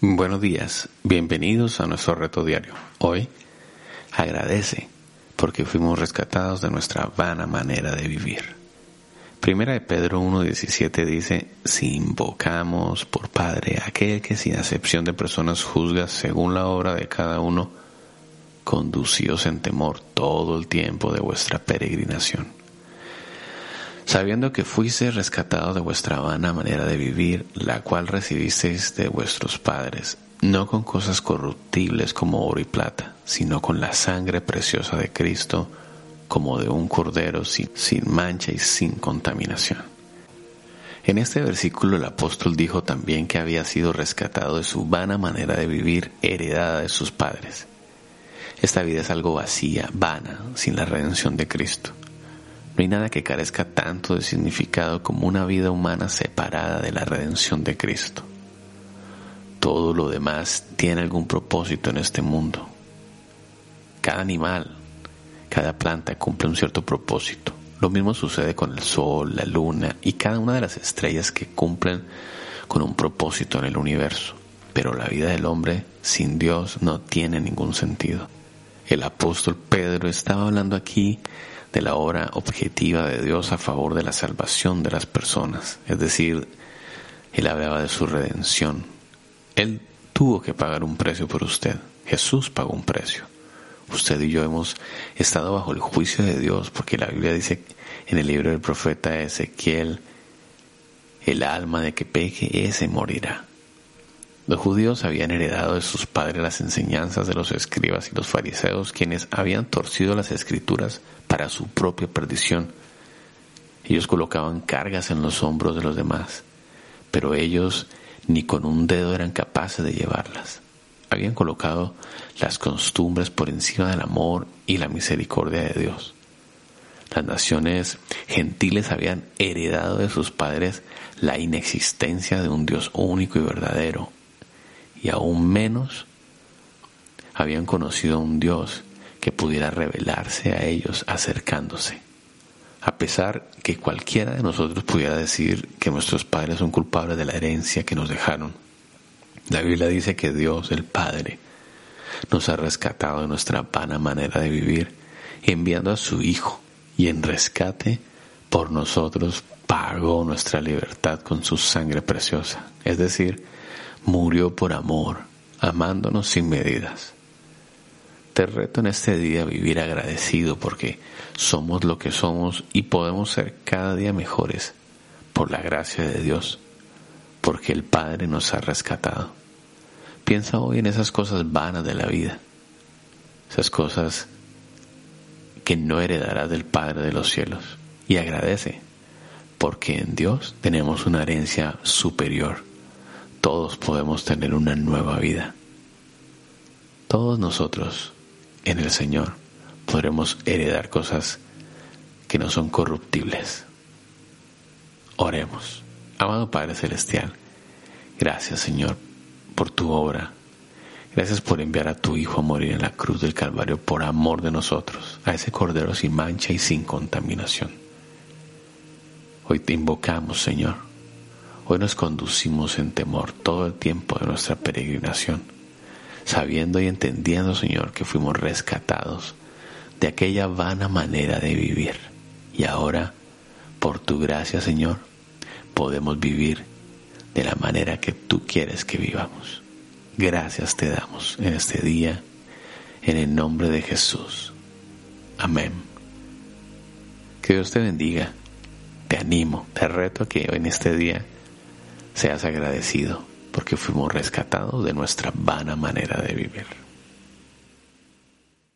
Buenos días, bienvenidos a nuestro reto diario. Hoy agradece porque fuimos rescatados de nuestra vana manera de vivir. Primera de Pedro 1.17 dice, si invocamos por Padre aquel que sin acepción de personas juzga según la obra de cada uno, conducíos en temor todo el tiempo de vuestra peregrinación. Sabiendo que fuiste rescatados de vuestra vana manera de vivir, la cual recibisteis de vuestros padres, no con cosas corruptibles como oro y plata, sino con la sangre preciosa de Cristo, como de un cordero sin, sin mancha y sin contaminación. En este versículo el apóstol dijo también que había sido rescatado de su vana manera de vivir heredada de sus padres. Esta vida es algo vacía, vana, sin la redención de Cristo. No hay nada que carezca tanto de significado como una vida humana separada de la redención de Cristo. Todo lo demás tiene algún propósito en este mundo. Cada animal, cada planta cumple un cierto propósito. Lo mismo sucede con el sol, la luna y cada una de las estrellas que cumplen con un propósito en el universo. Pero la vida del hombre sin Dios no tiene ningún sentido. El apóstol Pedro estaba hablando aquí de la obra objetiva de Dios a favor de la salvación de las personas. Es decir, él hablaba de su redención. Él tuvo que pagar un precio por usted. Jesús pagó un precio usted y yo hemos estado bajo el juicio de Dios, porque la Biblia dice en el libro del profeta Ezequiel, el alma de que peque, ese morirá. Los judíos habían heredado de sus padres las enseñanzas de los escribas y los fariseos, quienes habían torcido las escrituras para su propia perdición. Ellos colocaban cargas en los hombros de los demás, pero ellos ni con un dedo eran capaces de llevarlas habían colocado las costumbres por encima del amor y la misericordia de Dios. Las naciones gentiles habían heredado de sus padres la inexistencia de un Dios único y verdadero, y aún menos habían conocido a un Dios que pudiera revelarse a ellos acercándose. A pesar que cualquiera de nosotros pudiera decir que nuestros padres son culpables de la herencia que nos dejaron, la Biblia dice que Dios, el Padre, nos ha rescatado de nuestra vana manera de vivir, enviando a su Hijo, y en rescate por nosotros pagó nuestra libertad con su sangre preciosa, es decir, murió por amor, amándonos sin medidas. Te reto en este día a vivir agradecido porque somos lo que somos y podemos ser cada día mejores por la gracia de Dios, porque el Padre nos ha rescatado. Piensa hoy en esas cosas vanas de la vida, esas cosas que no heredarás del Padre de los cielos. Y agradece, porque en Dios tenemos una herencia superior. Todos podemos tener una nueva vida. Todos nosotros en el Señor podremos heredar cosas que no son corruptibles. Oremos. Amado Padre Celestial, gracias Señor por tu obra. Gracias por enviar a tu Hijo a morir en la cruz del Calvario por amor de nosotros, a ese Cordero sin mancha y sin contaminación. Hoy te invocamos, Señor. Hoy nos conducimos en temor todo el tiempo de nuestra peregrinación, sabiendo y entendiendo, Señor, que fuimos rescatados de aquella vana manera de vivir. Y ahora, por tu gracia, Señor, podemos vivir de la manera que tú quieres que vivamos. Gracias te damos en este día, en el nombre de Jesús. Amén. Que Dios te bendiga. Te animo, te reto a que en este día seas agradecido porque fuimos rescatados de nuestra vana manera de vivir.